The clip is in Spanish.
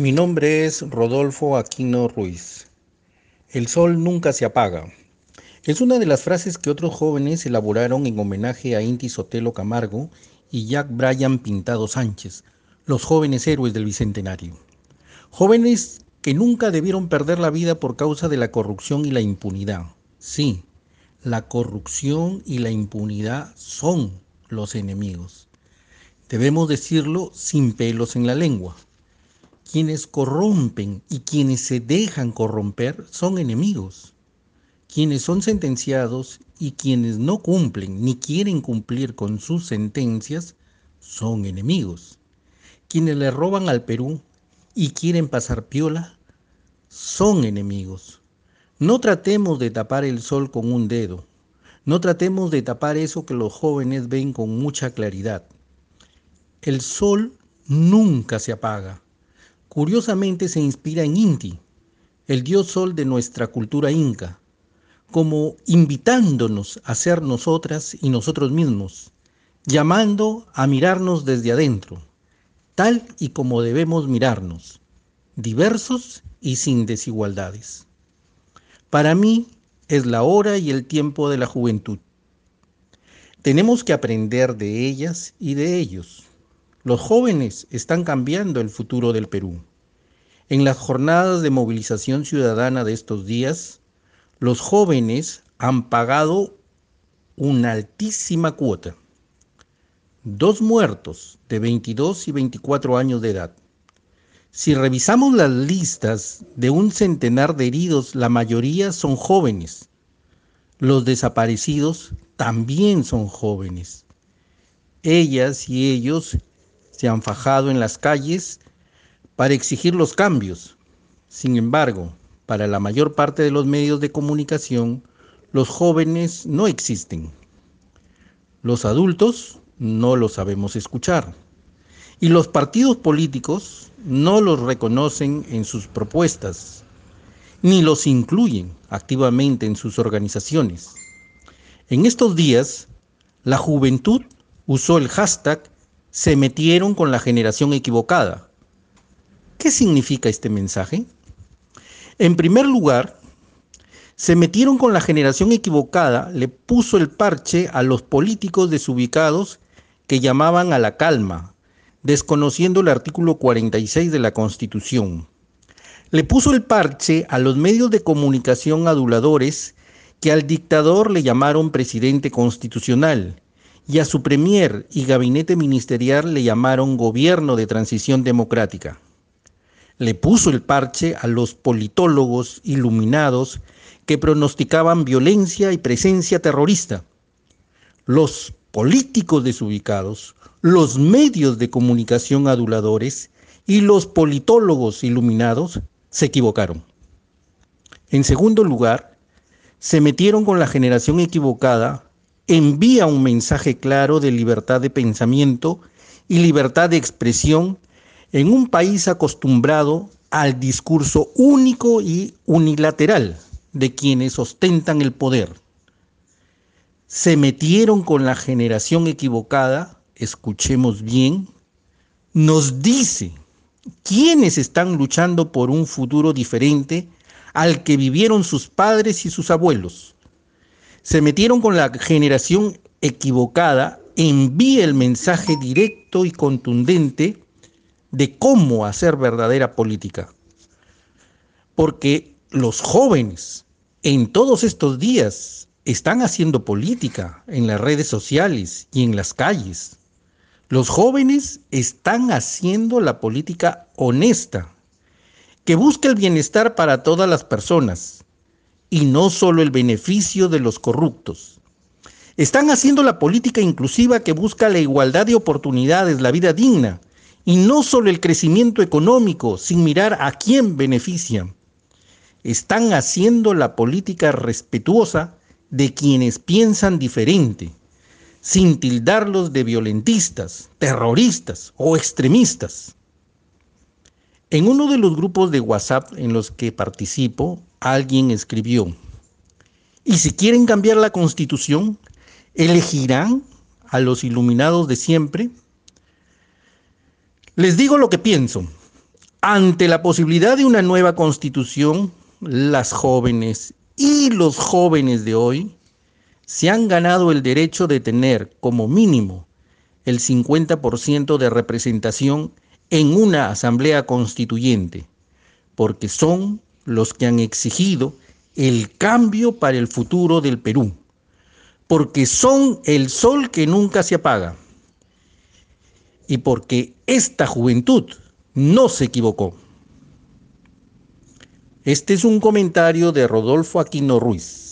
Mi nombre es Rodolfo Aquino Ruiz. El sol nunca se apaga. Es una de las frases que otros jóvenes elaboraron en homenaje a Inti Sotelo Camargo y Jack Bryan Pintado Sánchez, los jóvenes héroes del Bicentenario. Jóvenes que nunca debieron perder la vida por causa de la corrupción y la impunidad. Sí, la corrupción y la impunidad son los enemigos. Debemos decirlo sin pelos en la lengua. Quienes corrompen y quienes se dejan corromper son enemigos. Quienes son sentenciados y quienes no cumplen ni quieren cumplir con sus sentencias son enemigos. Quienes le roban al Perú y quieren pasar piola son enemigos. No tratemos de tapar el sol con un dedo. No tratemos de tapar eso que los jóvenes ven con mucha claridad. El sol nunca se apaga. Curiosamente se inspira en Inti, el dios sol de nuestra cultura inca, como invitándonos a ser nosotras y nosotros mismos, llamando a mirarnos desde adentro, tal y como debemos mirarnos, diversos y sin desigualdades. Para mí es la hora y el tiempo de la juventud. Tenemos que aprender de ellas y de ellos. Los jóvenes están cambiando el futuro del Perú. En las jornadas de movilización ciudadana de estos días, los jóvenes han pagado una altísima cuota. Dos muertos de 22 y 24 años de edad. Si revisamos las listas de un centenar de heridos, la mayoría son jóvenes. Los desaparecidos también son jóvenes. Ellas y ellos se han fajado en las calles para exigir los cambios. Sin embargo, para la mayor parte de los medios de comunicación, los jóvenes no existen. Los adultos no los sabemos escuchar. Y los partidos políticos no los reconocen en sus propuestas, ni los incluyen activamente en sus organizaciones. En estos días, la juventud usó el hashtag se metieron con la generación equivocada. ¿Qué significa este mensaje? En primer lugar, se metieron con la generación equivocada, le puso el parche a los políticos desubicados que llamaban a la calma, desconociendo el artículo 46 de la Constitución. Le puso el parche a los medios de comunicación aduladores que al dictador le llamaron presidente constitucional y a su premier y gabinete ministerial le llamaron gobierno de transición democrática. Le puso el parche a los politólogos iluminados que pronosticaban violencia y presencia terrorista. Los políticos desubicados, los medios de comunicación aduladores y los politólogos iluminados se equivocaron. En segundo lugar, se metieron con la generación equivocada envía un mensaje claro de libertad de pensamiento y libertad de expresión en un país acostumbrado al discurso único y unilateral de quienes ostentan el poder. Se metieron con la generación equivocada, escuchemos bien, nos dice quiénes están luchando por un futuro diferente al que vivieron sus padres y sus abuelos se metieron con la generación equivocada, envía el mensaje directo y contundente de cómo hacer verdadera política. Porque los jóvenes en todos estos días están haciendo política en las redes sociales y en las calles. Los jóvenes están haciendo la política honesta, que busca el bienestar para todas las personas, y no solo el beneficio de los corruptos. Están haciendo la política inclusiva que busca la igualdad de oportunidades, la vida digna, y no solo el crecimiento económico sin mirar a quién beneficia. Están haciendo la política respetuosa de quienes piensan diferente, sin tildarlos de violentistas, terroristas o extremistas. En uno de los grupos de WhatsApp en los que participo, alguien escribió, y si quieren cambiar la constitución, elegirán a los iluminados de siempre. Les digo lo que pienso. Ante la posibilidad de una nueva constitución, las jóvenes y los jóvenes de hoy se han ganado el derecho de tener como mínimo el 50% de representación en una asamblea constituyente, porque son los que han exigido el cambio para el futuro del Perú, porque son el sol que nunca se apaga y porque esta juventud no se equivocó. Este es un comentario de Rodolfo Aquino Ruiz.